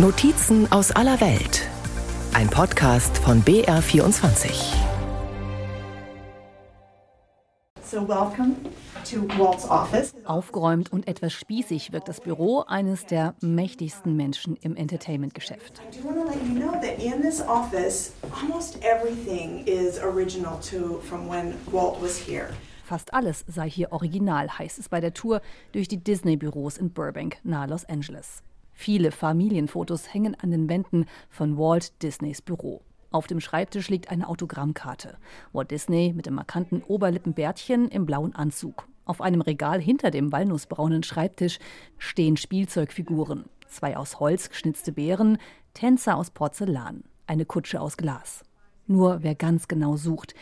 Notizen aus aller Welt. Ein Podcast von BR24. So welcome to Walt's office. Aufgeräumt und etwas spießig wirkt das Büro eines der mächtigsten Menschen im Entertainment-Geschäft. I do want to let you know that in this office, almost everything is original to from when Walt was here. Fast alles sei hier original, heißt es bei der Tour durch die Disney-Büros in Burbank, nahe Los Angeles. Viele Familienfotos hängen an den Wänden von Walt Disneys Büro. Auf dem Schreibtisch liegt eine Autogrammkarte. Walt Disney mit dem markanten Oberlippenbärtchen im blauen Anzug. Auf einem Regal hinter dem walnussbraunen Schreibtisch stehen Spielzeugfiguren. Zwei aus Holz geschnitzte Bären, Tänzer aus Porzellan, eine Kutsche aus Glas. Nur wer ganz genau sucht,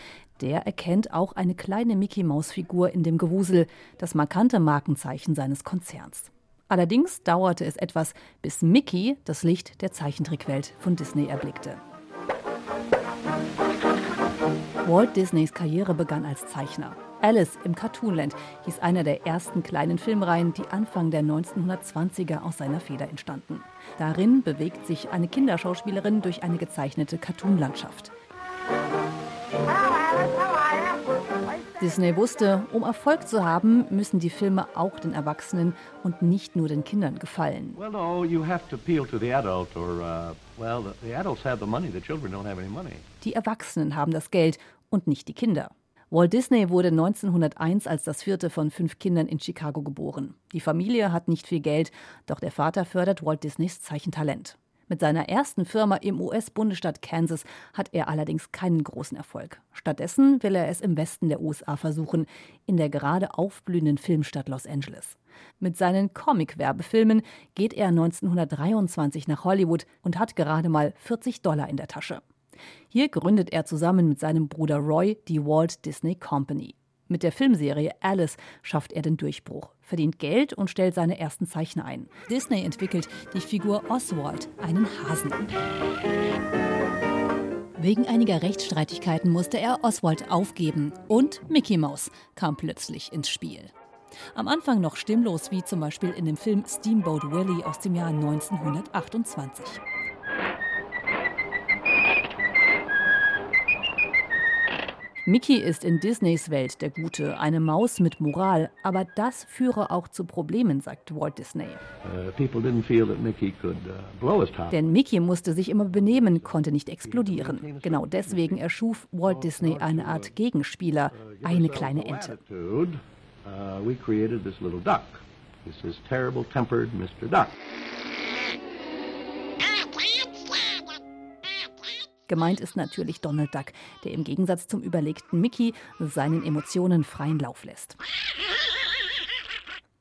der erkennt auch eine kleine Mickey-Maus-Figur in dem Gewusel, das markante Markenzeichen seines Konzerns. Allerdings dauerte es etwas, bis Mickey das Licht der Zeichentrickwelt von Disney erblickte. Walt Disneys Karriere begann als Zeichner. Alice im Cartoonland hieß einer der ersten kleinen Filmreihen, die Anfang der 1920er aus seiner Feder entstanden. Darin bewegt sich eine Kinderschauspielerin durch eine gezeichnete Cartoonlandschaft. Disney wusste, um Erfolg zu haben, müssen die Filme auch den Erwachsenen und nicht nur den Kindern gefallen. Well, no, you have to appeal to the adult, or, uh, well, the, the adults have the money, the children don't have any money. Die Erwachsenen haben das Geld und nicht die Kinder. Walt Disney wurde 1901 als das vierte von fünf Kindern in Chicago geboren. Die Familie hat nicht viel Geld, doch der Vater fördert Walt Disneys Zeichentalent. Mit seiner ersten Firma im US-Bundesstaat Kansas hat er allerdings keinen großen Erfolg. Stattdessen will er es im Westen der USA versuchen, in der gerade aufblühenden Filmstadt Los Angeles. Mit seinen Comic-Werbefilmen geht er 1923 nach Hollywood und hat gerade mal 40 Dollar in der Tasche. Hier gründet er zusammen mit seinem Bruder Roy die Walt Disney Company. Mit der Filmserie Alice schafft er den Durchbruch, verdient Geld und stellt seine ersten Zeichner ein. Disney entwickelt die Figur Oswald, einen Hasen. Wegen einiger Rechtsstreitigkeiten musste er Oswald aufgeben und Mickey Mouse kam plötzlich ins Spiel. Am Anfang noch stimmlos, wie zum Beispiel in dem Film Steamboat Willie aus dem Jahr 1928. Mickey ist in Disneys Welt der Gute, eine Maus mit Moral, aber das führe auch zu Problemen, sagt Walt Disney. His top. Denn Mickey musste sich immer benehmen, konnte nicht explodieren. Genau deswegen erschuf Walt Disney eine Art Gegenspieler, eine kleine Ente. Uh, we created this little duck. This is terrible-tempered Mr. Duck. Gemeint ist natürlich Donald Duck, der im Gegensatz zum überlegten Mickey seinen Emotionen freien Lauf lässt.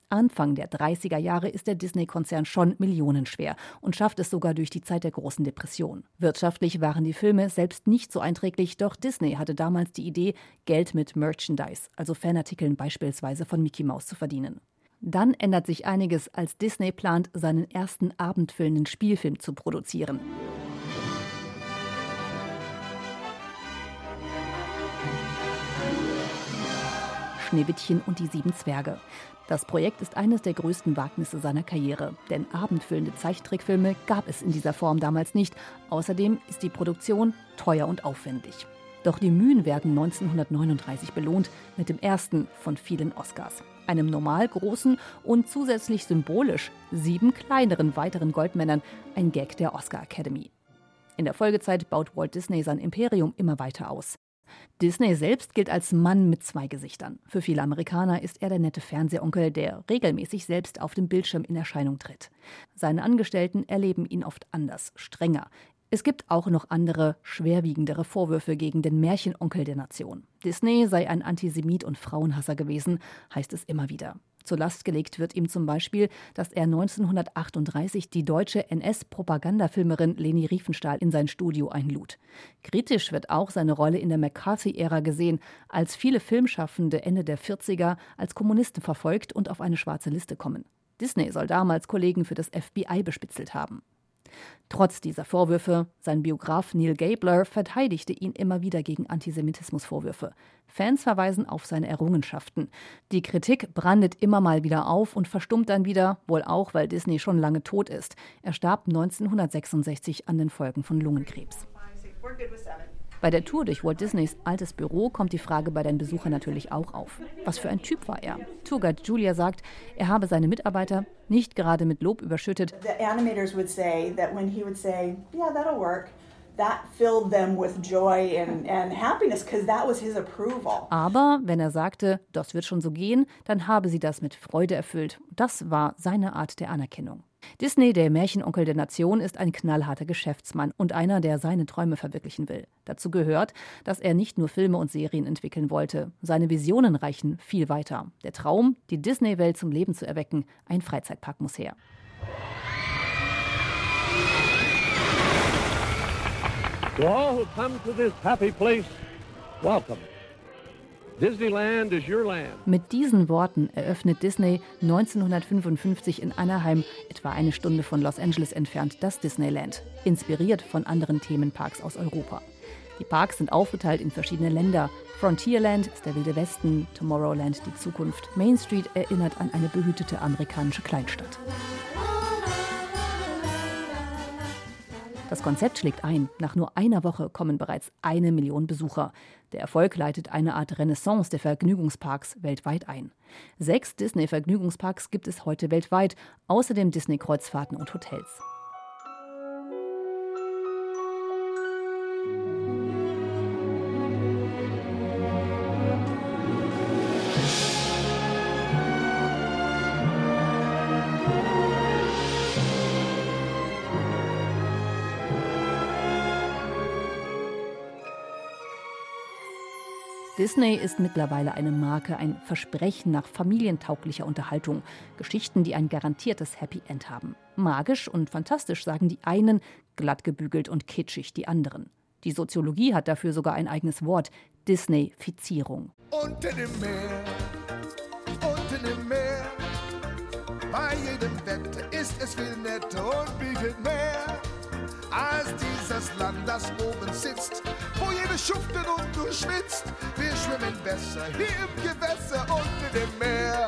Anfang der 30er Jahre ist der Disney-Konzern schon millionenschwer und schafft es sogar durch die Zeit der großen Depression. Wirtschaftlich waren die Filme selbst nicht so einträglich, doch Disney hatte damals die Idee, Geld mit Merchandise, also Fanartikeln beispielsweise von Mickey Mouse zu verdienen. Dann ändert sich einiges, als Disney plant, seinen ersten abendfüllenden Spielfilm zu produzieren. Schneewittchen und die sieben Zwerge. Das Projekt ist eines der größten Wagnisse seiner Karriere, denn abendfüllende Zeichentrickfilme gab es in dieser Form damals nicht. Außerdem ist die Produktion teuer und aufwendig. Doch die Mühen werden 1939 belohnt mit dem ersten von vielen Oscars. Einem normal großen und zusätzlich symbolisch sieben kleineren weiteren Goldmännern, ein Gag der Oscar Academy. In der Folgezeit baut Walt Disney sein Imperium immer weiter aus. Disney selbst gilt als Mann mit zwei Gesichtern. Für viele Amerikaner ist er der nette Fernsehonkel, der regelmäßig selbst auf dem Bildschirm in Erscheinung tritt. Seine Angestellten erleben ihn oft anders, strenger. Es gibt auch noch andere, schwerwiegendere Vorwürfe gegen den Märchenonkel der Nation. Disney sei ein Antisemit und Frauenhasser gewesen, heißt es immer wieder. Zur Last gelegt wird ihm zum Beispiel, dass er 1938 die deutsche NS-Propagandafilmerin Leni Riefenstahl in sein Studio einlud. Kritisch wird auch seine Rolle in der McCarthy-Ära gesehen, als viele Filmschaffende Ende der 40er als Kommunisten verfolgt und auf eine schwarze Liste kommen. Disney soll damals Kollegen für das FBI bespitzelt haben. Trotz dieser Vorwürfe, sein Biograf Neil Gabler verteidigte ihn immer wieder gegen Antisemitismusvorwürfe. Fans verweisen auf seine Errungenschaften. Die Kritik brandet immer mal wieder auf und verstummt dann wieder, wohl auch, weil Disney schon lange tot ist. Er starb 1966 an den Folgen von Lungenkrebs. Bei der Tour durch Walt Disneys altes Büro kommt die Frage bei den Besuchern natürlich auch auf. Was für ein Typ war er? Tourguide Julia sagt, er habe seine Mitarbeiter nicht gerade mit Lob überschüttet. The animators would say that when he would say, yeah, that'll work. Aber wenn er sagte, das wird schon so gehen, dann habe sie das mit Freude erfüllt. Das war seine Art der Anerkennung. Disney, der Märchenonkel der Nation, ist ein knallharter Geschäftsmann und einer, der seine Träume verwirklichen will. Dazu gehört, dass er nicht nur Filme und Serien entwickeln wollte. Seine Visionen reichen viel weiter. Der Traum, die Disney-Welt zum Leben zu erwecken, ein Freizeitpark muss her. To all who come to this happy place, welcome. Disneyland is your land. Mit diesen Worten eröffnet Disney 1955 in Anaheim, etwa eine Stunde von Los Angeles entfernt, das Disneyland, inspiriert von anderen Themenparks aus Europa. Die Parks sind aufgeteilt in verschiedene Länder. Frontierland ist der wilde Westen, Tomorrowland die Zukunft. Main Street erinnert an eine behütete amerikanische Kleinstadt. Das Konzept schlägt ein. Nach nur einer Woche kommen bereits eine Million Besucher. Der Erfolg leitet eine Art Renaissance der Vergnügungsparks weltweit ein. Sechs Disney-Vergnügungsparks gibt es heute weltweit, außerdem Disney-Kreuzfahrten und Hotels. Disney ist mittlerweile eine Marke, ein Versprechen nach familientauglicher Unterhaltung. Geschichten, die ein garantiertes Happy End haben. Magisch und fantastisch sagen die einen, glattgebügelt und kitschig die anderen. Die Soziologie hat dafür sogar ein eigenes Wort: Disney-Fizierung. Unten im Meer, unten im Meer, bei jedem Wetter ist es viel netter und bietet mehr als dieses Land, das oben sitzt, jede schuftet und du schwitzt. Wir schwimmen besser hier im Gewässer unter dem Meer.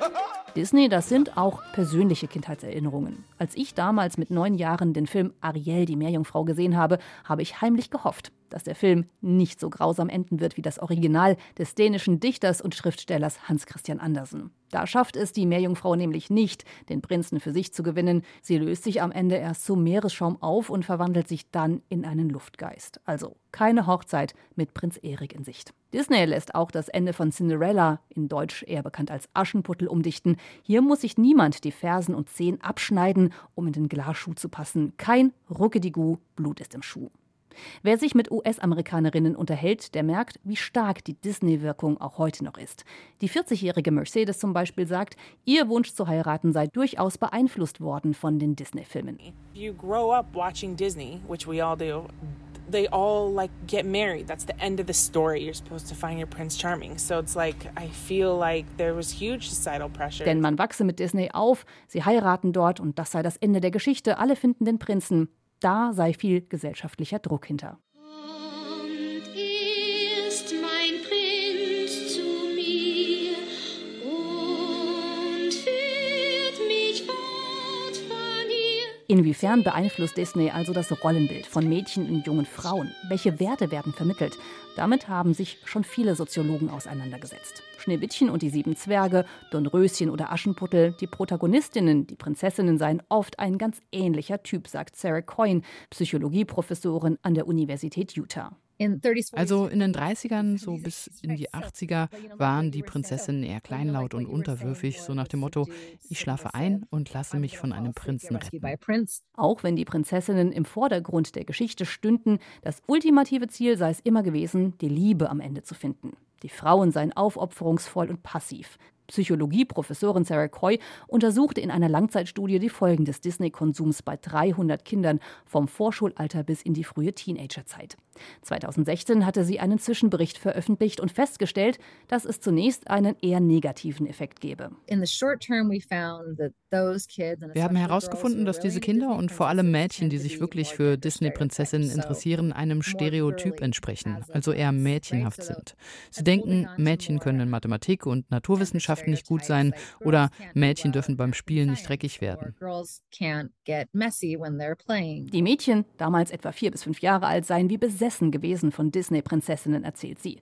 Disney, das sind auch persönliche Kindheitserinnerungen. Als ich damals mit neun Jahren den Film Ariel, die Meerjungfrau gesehen habe, habe ich heimlich gehofft, dass der Film nicht so grausam enden wird wie das Original des dänischen Dichters und Schriftstellers Hans Christian Andersen. Da schafft es die Meerjungfrau nämlich nicht, den Prinzen für sich zu gewinnen. Sie löst sich am Ende erst zum Meeresschaum auf und verwandelt sich dann in einen Luftgeist. Also keine Hochzeit mit Prinz Erik in Sicht. Disney lässt auch das Ende von Cinderella, in Deutsch eher bekannt als Aschenputtel, umdichten. Hier muss sich niemand die Fersen und Zehen abschneiden, um in den Glasschuh zu passen. Kein Ruckedigu, Blut ist im Schuh. Wer sich mit US-Amerikanerinnen unterhält, der merkt, wie stark die Disney-Wirkung auch heute noch ist. Die 40-jährige Mercedes zum Beispiel sagt, ihr Wunsch zu heiraten sei durchaus beeinflusst worden von den Disney-Filmen. You grow up watching Disney, which we all do. They all like get married. That's the end of the story. You're supposed to find your Prince Charming. So it's like I feel like there was huge societal pressure. Denn man wachse mit Disney auf, sie heiraten dort und das sei das Ende der Geschichte. Alle finden den Prinzen. Da sei viel gesellschaftlicher Druck hinter. Inwiefern beeinflusst Disney also das Rollenbild von Mädchen und jungen Frauen? Welche Werte werden vermittelt? Damit haben sich schon viele Soziologen auseinandergesetzt. Schneewittchen und die sieben Zwerge, Dornröschen oder Aschenputtel, die Protagonistinnen, die Prinzessinnen seien oft ein ganz ähnlicher Typ, sagt Sarah Coyne, Psychologieprofessorin an der Universität Utah. Also in den 30ern, so bis in die 80er, waren die Prinzessinnen eher kleinlaut und unterwürfig, so nach dem Motto, ich schlafe ein und lasse mich von einem Prinzen retten. Auch wenn die Prinzessinnen im Vordergrund der Geschichte stünden, das ultimative Ziel sei es immer gewesen, die Liebe am Ende zu finden. Die Frauen seien aufopferungsvoll und passiv. Psychologieprofessorin Sarah Coy untersuchte in einer Langzeitstudie die Folgen des Disney-Konsums bei 300 Kindern vom Vorschulalter bis in die frühe Teenagerzeit. 2016 hatte sie einen Zwischenbericht veröffentlicht und festgestellt, dass es zunächst einen eher negativen Effekt gebe. In the short term we found that Wir haben herausgefunden, dass diese Kinder und vor allem Mädchen, die sich wirklich für Disney-Prinzessinnen interessieren, einem Stereotyp entsprechen, also eher mädchenhaft sind. Sie denken, Mädchen können in Mathematik und Naturwissenschaften nicht gut sein oder Mädchen dürfen beim Spielen nicht dreckig werden. Die Mädchen, damals etwa vier bis fünf Jahre alt, seien wie besessen gewesen von Disney-Prinzessinnen, erzählt sie.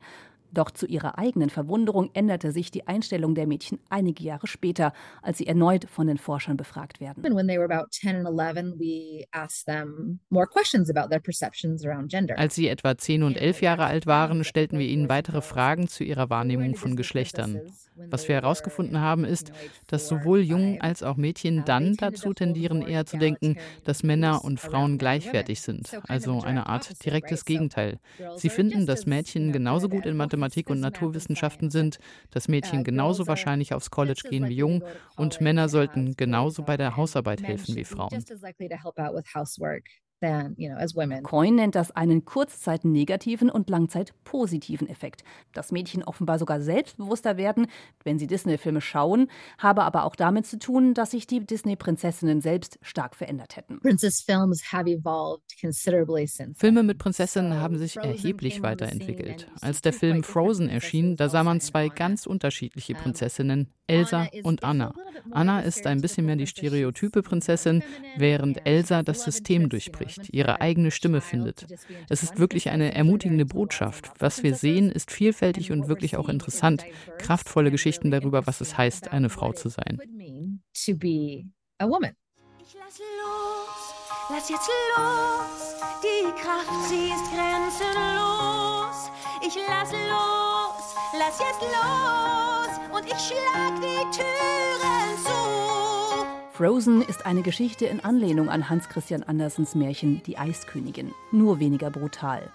Doch zu ihrer eigenen Verwunderung änderte sich die Einstellung der Mädchen einige Jahre später, als sie erneut von den Forschern befragt werden. Als sie etwa 10 und 11 Jahre alt waren, stellten wir ihnen weitere Fragen zu ihrer Wahrnehmung von Geschlechtern. Was wir herausgefunden haben, ist, dass sowohl Jungen als auch Mädchen dann dazu tendieren, eher zu denken, dass Männer und Frauen gleichwertig sind, also eine Art direktes Gegenteil. Sie finden, dass Mädchen genauso gut in Mathematik und Naturwissenschaften sind, dass Mädchen genauso wahrscheinlich aufs College gehen wie Jungen und Männer sollten genauso bei der Hausarbeit helfen wie Frauen. Than, you know, as women. Coyne nennt das einen kurzzeit negativen und langzeit positiven Effekt. Dass Mädchen offenbar sogar selbstbewusster werden, wenn sie Disney-Filme schauen, habe aber auch damit zu tun, dass sich die Disney-Prinzessinnen selbst stark verändert hätten. Filme mit Prinzessinnen haben sich erheblich weiterentwickelt. Als der Film Frozen erschien, da sah man zwei ganz unterschiedliche Prinzessinnen, Elsa und Anna. Anna ist ein bisschen mehr die stereotype Prinzessin, während Elsa das System durchbricht, ihre eigene Stimme findet. Es ist wirklich eine ermutigende Botschaft. Was wir sehen, ist vielfältig und wirklich auch interessant. Kraftvolle Geschichten darüber, was es heißt, eine Frau zu sein. Ich lass los, lass jetzt los, die Kraft, sie ist grenzenlos. Ich lass los, lass jetzt los und ich schlag die Türen zu. Frozen ist eine Geschichte in Anlehnung an Hans Christian Andersens Märchen Die Eiskönigin, nur weniger brutal.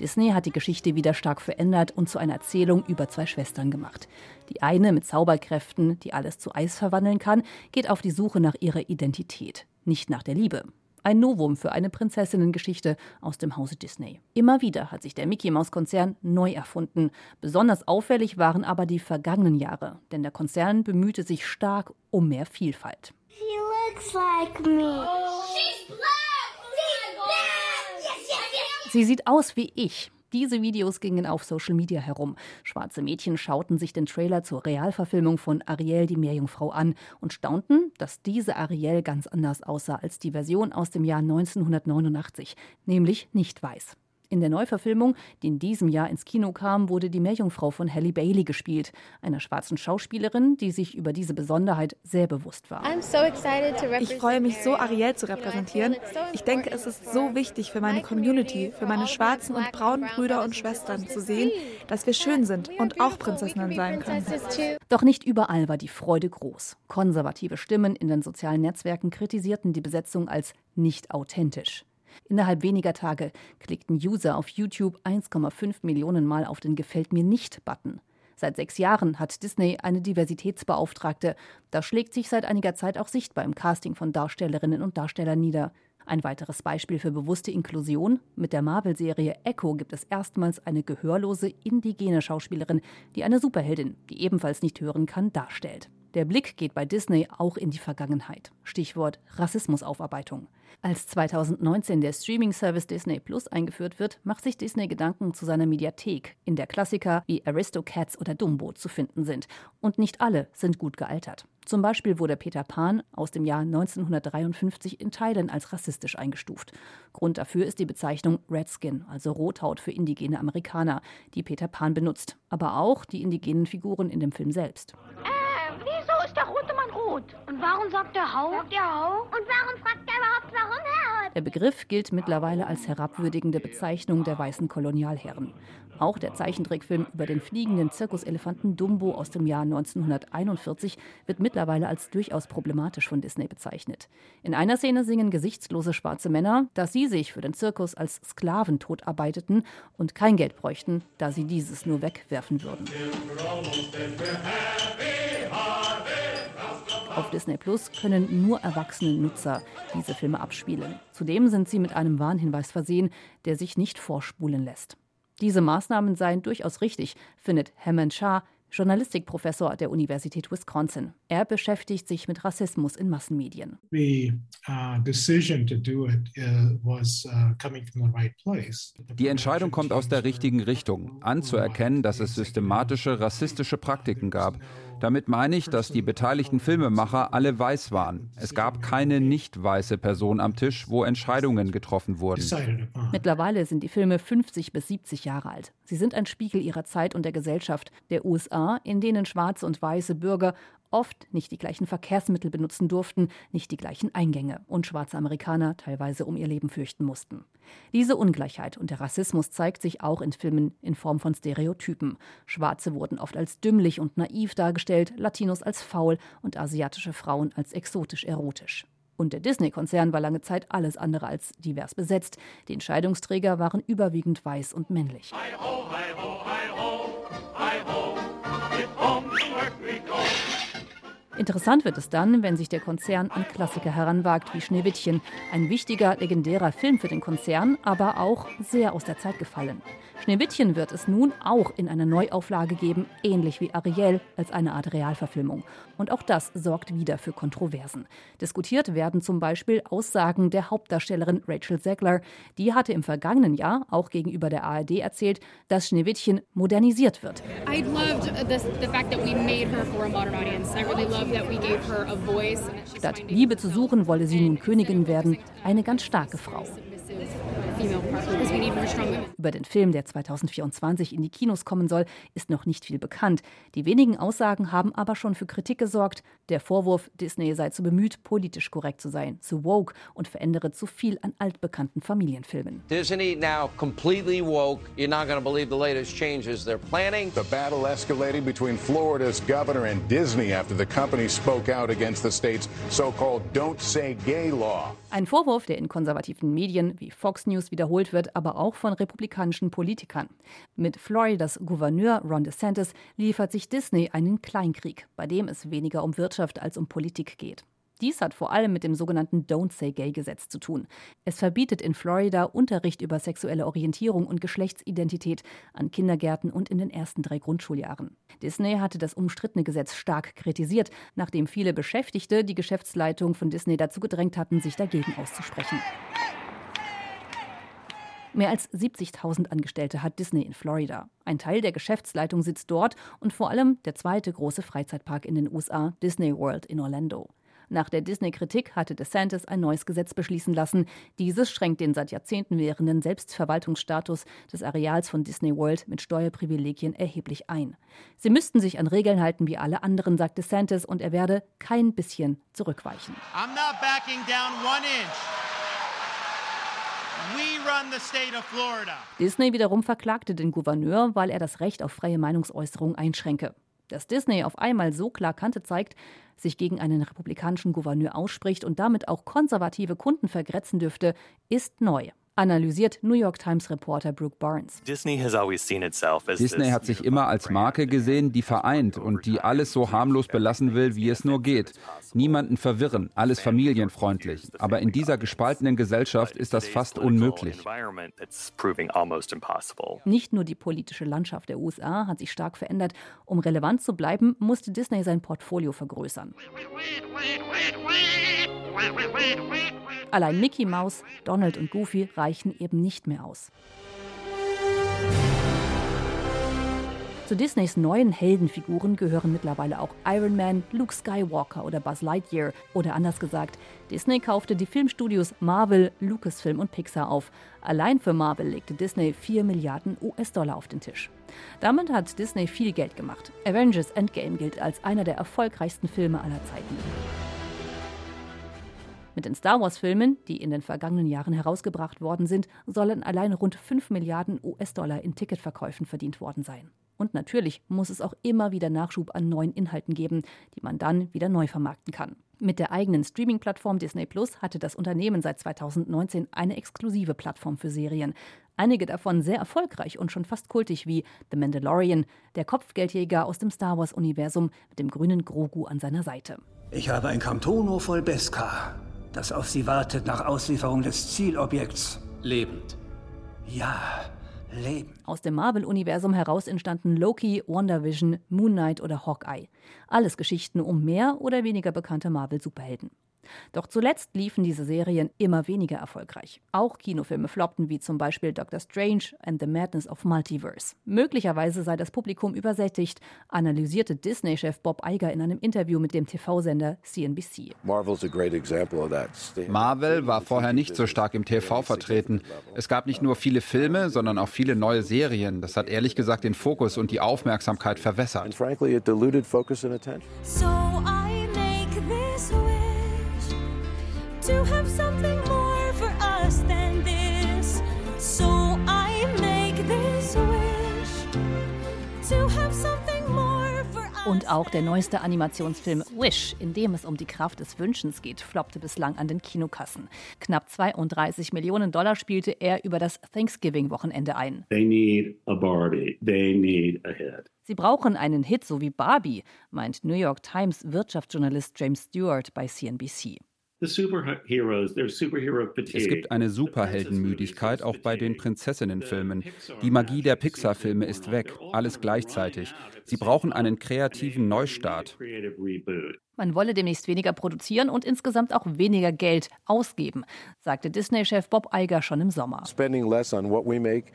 Disney hat die Geschichte wieder stark verändert und zu einer Erzählung über zwei Schwestern gemacht. Die eine mit Zauberkräften, die alles zu Eis verwandeln kann, geht auf die Suche nach ihrer Identität, nicht nach der Liebe. Ein Novum für eine Prinzessinnengeschichte aus dem Hause Disney. Immer wieder hat sich der Mickey Mouse Konzern neu erfunden. Besonders auffällig waren aber die vergangenen Jahre, denn der Konzern bemühte sich stark um mehr Vielfalt. She looks like me. She's black. She's black. Yes, yes, yes. Sie sieht aus wie ich. Diese Videos gingen auf Social Media herum. Schwarze Mädchen schauten sich den Trailer zur Realverfilmung von Ariel, die Meerjungfrau, an und staunten, dass diese Ariel ganz anders aussah als die Version aus dem Jahr 1989, nämlich nicht weiß. In der Neuverfilmung, die in diesem Jahr ins Kino kam, wurde die Meerjungfrau von Halle Bailey gespielt, einer schwarzen Schauspielerin, die sich über diese Besonderheit sehr bewusst war. Ich freue mich so, Ariel zu repräsentieren. Ich denke, es ist so wichtig für meine Community, für meine schwarzen und braunen Brüder und Schwestern zu sehen, dass wir schön sind und auch Prinzessinnen sein können. Doch nicht überall war die Freude groß. Konservative Stimmen in den sozialen Netzwerken kritisierten die Besetzung als nicht authentisch. Innerhalb weniger Tage klickten User auf YouTube 1,5 Millionen Mal auf den Gefällt mir nicht-Button. Seit sechs Jahren hat Disney eine Diversitätsbeauftragte. Das schlägt sich seit einiger Zeit auch sichtbar im Casting von Darstellerinnen und Darstellern nieder. Ein weiteres Beispiel für bewusste Inklusion: Mit der Marvel-Serie Echo gibt es erstmals eine gehörlose indigene Schauspielerin, die eine Superheldin, die ebenfalls nicht hören kann, darstellt. Der Blick geht bei Disney auch in die Vergangenheit. Stichwort Rassismusaufarbeitung. Als 2019 der Streaming-Service Disney Plus eingeführt wird, macht sich Disney Gedanken zu seiner Mediathek, in der Klassiker wie Aristocats oder Dumbo zu finden sind. Und nicht alle sind gut gealtert. Zum Beispiel wurde Peter Pan aus dem Jahr 1953 in Teilen als rassistisch eingestuft. Grund dafür ist die Bezeichnung Redskin, also Rothaut für indigene Amerikaner, die Peter Pan benutzt, aber auch die indigenen Figuren in dem Film selbst. Wieso ist der rote Mann rot? Und warum sagt er Hau? Sagt er Hau? Und warum fragt er überhaupt, warum er Der Begriff gilt mittlerweile als herabwürdigende Bezeichnung der weißen Kolonialherren. Auch der Zeichentrickfilm über den fliegenden Zirkuselefanten Dumbo aus dem Jahr 1941 wird mittlerweile als durchaus problematisch von Disney bezeichnet. In einer Szene singen gesichtslose schwarze Männer, dass sie sich für den Zirkus als Sklaven totarbeiteten und kein Geld bräuchten, da sie dieses nur wegwerfen würden. Auf Disney Plus können nur erwachsene Nutzer diese Filme abspielen. Zudem sind sie mit einem Warnhinweis versehen, der sich nicht vorspulen lässt. Diese Maßnahmen seien durchaus richtig, findet Hammond Shah, Journalistikprofessor der Universität Wisconsin. Er beschäftigt sich mit Rassismus in Massenmedien. The uh, decision to do it uh, was uh, coming from the right place. Die Entscheidung kommt aus der richtigen Richtung, anzuerkennen, dass es systematische rassistische Praktiken gab damit meine ich, dass die beteiligten Filmemacher alle weiß waren. Es gab keine nicht weiße Person am Tisch, wo Entscheidungen getroffen wurden. Mittlerweile sind die Filme 50 bis 70 Jahre alt. Sie sind ein Spiegel ihrer Zeit und der Gesellschaft der USA, in denen schwarze und weiße Bürger oft nicht die gleichen Verkehrsmittel benutzen durften, nicht die gleichen Eingänge und schwarze Amerikaner teilweise um ihr Leben fürchten mussten. Diese Ungleichheit und der Rassismus zeigt sich auch in Filmen in Form von Stereotypen. Schwarze wurden oft als dümmlich und naiv dargestellt, Latinos als faul und asiatische Frauen als exotisch erotisch. Und der Disney-Konzern war lange Zeit alles andere als divers besetzt. Die Entscheidungsträger waren überwiegend weiß und männlich. Hi ho, hi ho, hi ho, Interessant wird es dann, wenn sich der Konzern an Klassiker heranwagt wie Schneewittchen. Ein wichtiger, legendärer Film für den Konzern, aber auch sehr aus der Zeit gefallen. Schneewittchen wird es nun auch in einer Neuauflage geben, ähnlich wie Ariel als eine Art Realverfilmung. Und auch das sorgt wieder für Kontroversen. Diskutiert werden zum Beispiel Aussagen der Hauptdarstellerin Rachel Zegler. Die hatte im vergangenen Jahr auch gegenüber der ARD erzählt, dass Schneewittchen modernisiert wird. Statt Liebe zu suchen, wolle sie nun Königin werden, eine ganz starke Frau. Über den Film, der 2024 in die Kinos kommen soll, ist noch nicht viel bekannt. Die wenigen Aussagen haben aber schon für Kritik gesorgt. Der Vorwurf, Disney sei zu bemüht, politisch korrekt zu sein, zu woke und verändere zu viel an altbekannten Familienfilmen. Disney now completely woke. You're not going to believe the latest changes they're planning. The battle escalated between Florida's governor and Disney after the company spoke out against the state's so-called Don't Say Gay law. Ein Vorwurf, der in konservativen Medien wie Fox News wiederholt wird, aber auch von republikanischen Politikern. Mit Floridas Gouverneur Ron DeSantis liefert sich Disney einen Kleinkrieg, bei dem es weniger um Wirtschaft als um Politik geht. Dies hat vor allem mit dem sogenannten Don't Say Gay Gesetz zu tun. Es verbietet in Florida Unterricht über sexuelle Orientierung und Geschlechtsidentität an Kindergärten und in den ersten drei Grundschuljahren. Disney hatte das umstrittene Gesetz stark kritisiert, nachdem viele Beschäftigte die Geschäftsleitung von Disney dazu gedrängt hatten, sich dagegen auszusprechen. Mehr als 70.000 Angestellte hat Disney in Florida. Ein Teil der Geschäftsleitung sitzt dort und vor allem der zweite große Freizeitpark in den USA, Disney World in Orlando. Nach der Disney-Kritik hatte DeSantis ein neues Gesetz beschließen lassen. Dieses schränkt den seit Jahrzehnten währenden Selbstverwaltungsstatus des Areals von Disney World mit Steuerprivilegien erheblich ein. Sie müssten sich an Regeln halten wie alle anderen, sagt DeSantis, und er werde kein bisschen zurückweichen. I'm not backing down one inch. Disney wiederum verklagte den Gouverneur, weil er das Recht auf freie Meinungsäußerung einschränke. Dass Disney auf einmal so klar Kante zeigt, sich gegen einen republikanischen Gouverneur ausspricht und damit auch konservative Kunden vergrätzen dürfte, ist neu analysiert New York Times Reporter Brooke Barnes. Disney hat sich immer als Marke gesehen, die vereint und die alles so harmlos belassen will, wie es nur geht. Niemanden verwirren, alles familienfreundlich. Aber in dieser gespaltenen Gesellschaft ist das fast unmöglich. Nicht nur die politische Landschaft der USA hat sich stark verändert. Um relevant zu bleiben, musste Disney sein Portfolio vergrößern. Allein Mickey Mouse, Donald und Goofy reichen eben nicht mehr aus. Zu Disneys neuen Heldenfiguren gehören mittlerweile auch Iron Man, Luke Skywalker oder Buzz Lightyear. Oder anders gesagt, Disney kaufte die Filmstudios Marvel, Lucasfilm und Pixar auf. Allein für Marvel legte Disney 4 Milliarden US-Dollar auf den Tisch. Damit hat Disney viel Geld gemacht. Avengers Endgame gilt als einer der erfolgreichsten Filme aller Zeiten. Mit den Star Wars-Filmen, die in den vergangenen Jahren herausgebracht worden sind, sollen allein rund 5 Milliarden US-Dollar in Ticketverkäufen verdient worden sein. Und natürlich muss es auch immer wieder Nachschub an neuen Inhalten geben, die man dann wieder neu vermarkten kann. Mit der eigenen Streaming-Plattform Disney Plus hatte das Unternehmen seit 2019 eine exklusive Plattform für Serien. Einige davon sehr erfolgreich und schon fast kultig wie The Mandalorian, der Kopfgeldjäger aus dem Star Wars-Universum mit dem grünen Grogu an seiner Seite. Ich habe ein Kantono voll Beskar das auf Sie wartet nach Auslieferung des Zielobjekts. Lebend. Ja, leben. Aus dem Marvel-Universum heraus entstanden Loki, WandaVision, Moon Knight oder Hawkeye. Alles Geschichten um mehr oder weniger bekannte Marvel-Superhelden. Doch zuletzt liefen diese Serien immer weniger erfolgreich. Auch Kinofilme floppten, wie zum Beispiel Doctor Strange and the Madness of Multiverse. Möglicherweise sei das Publikum übersättigt, analysierte Disney-Chef Bob Iger in einem Interview mit dem TV-Sender CNBC. Marvel war vorher nicht so stark im TV vertreten. Es gab nicht nur viele Filme, sondern auch viele neue Serien. Das hat ehrlich gesagt den Fokus und die Aufmerksamkeit verwässert. So to have something more for us than this. So I make this wish to have something more for us. Und auch der neueste Animationsfilm Wish, in dem es um die Kraft des Wünschens geht, floppte bislang an den Kinokassen. Knapp 32 Millionen Dollar spielte er über das Thanksgiving-Wochenende ein. They need a Barbie. They need a hit. Sie brauchen einen Hit, so wie Barbie, meint New York Times Wirtschaftsjournalist James Stewart bei CNBC. The superheroes, there's superhero fatigue. Es gibt eine Superheldenmüdigkeit auch bei den Prinzessinnenfilmen. Die Magie der Pixar-Filme ist weg, alles gleichzeitig. Sie brauchen einen kreativen Neustart. Man wolle demnächst weniger produzieren und insgesamt auch weniger Geld ausgeben, sagte Disney-Chef Bob Iger schon im Sommer. Spending less on what we make.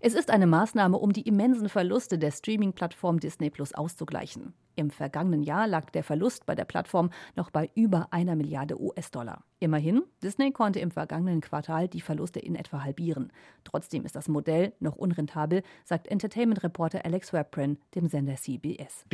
Es ist eine Maßnahme, um die immensen Verluste der Streaming-Plattform Disney Plus auszugleichen. Im vergangenen Jahr lag der Verlust bei der Plattform noch bei über einer Milliarde US-Dollar. Immerhin, Disney konnte im vergangenen Quartal die Verluste in etwa halbieren. Trotzdem ist das Modell noch unrentabel, sagt Entertainment-Reporter Alex Webprin dem Sender CBS.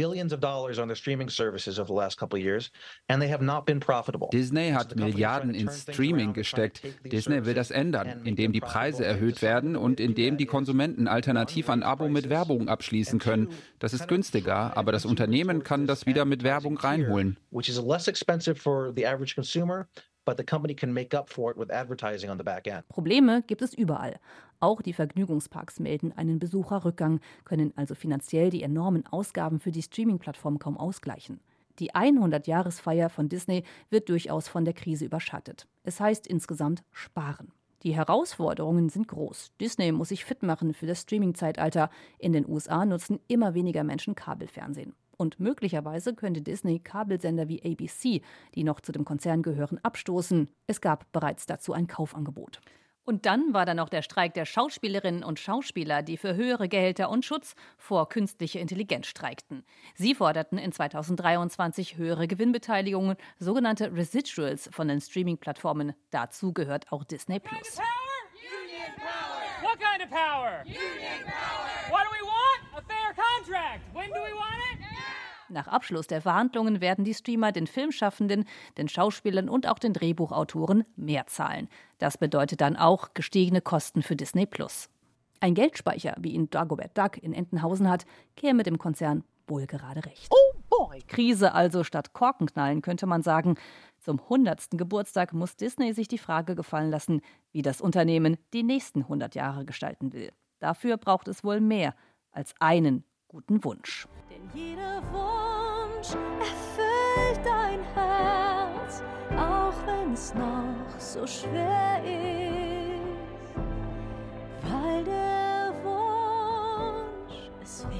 Disney hat Milliarden ins Streaming gesteckt. Disney will das ändern, indem die Preise erhöht werden und indem die Konsumenten alternativ ein Abo mit Werbung abschließen können. Das ist günstiger, aber das Unternehmen kann das wieder mit Werbung reinholen. Which is less expensive for the average consumer, but the company can make up for it with advertising on the back end. Probleme gibt es überall. Auch die Vergnügungsparks melden einen Besucherrückgang, können also finanziell die enormen Ausgaben für die Streaming-Plattform kaum ausgleichen. Die 100-Jahresfeier von Disney wird durchaus von der Krise überschattet. Es heißt insgesamt sparen. Die Herausforderungen sind groß. Disney muss sich fit machen für das Streaming-Zeitalter. In den USA nutzen immer weniger Menschen Kabelfernsehen. Und möglicherweise könnte Disney Kabelsender wie ABC, die noch zu dem Konzern gehören, abstoßen. Es gab bereits dazu ein Kaufangebot. Und dann war da noch der Streik der Schauspielerinnen und Schauspieler, die für höhere Gehälter und Schutz vor künstlicher Intelligenz streikten. Sie forderten in 2023 höhere Gewinnbeteiligungen, sogenannte Residuals von den Streaming-Plattformen. Dazu gehört auch Disney Plus. What kind of power? Union power. What do we want? A fair contract. When do we want it? Nach Abschluss der Verhandlungen werden die Streamer den Filmschaffenden, den Schauspielern und auch den Drehbuchautoren mehr zahlen. Das bedeutet dann auch gestiegene Kosten für Disney Plus. Ein Geldspeicher, wie ihn Dagobert Duck in Entenhausen hat, käme dem Konzern wohl gerade recht. Oh boy! Krise also statt Korkenknallen, könnte man sagen. Zum 100. Geburtstag muss Disney sich die Frage gefallen lassen, wie das Unternehmen die nächsten 100 Jahre gestalten will. Dafür braucht es wohl mehr als einen guten Wunsch. Denn jeder Wunsch erfüllt dein Herz, auch wenn es noch so schwer ist, weil der Wunsch es wert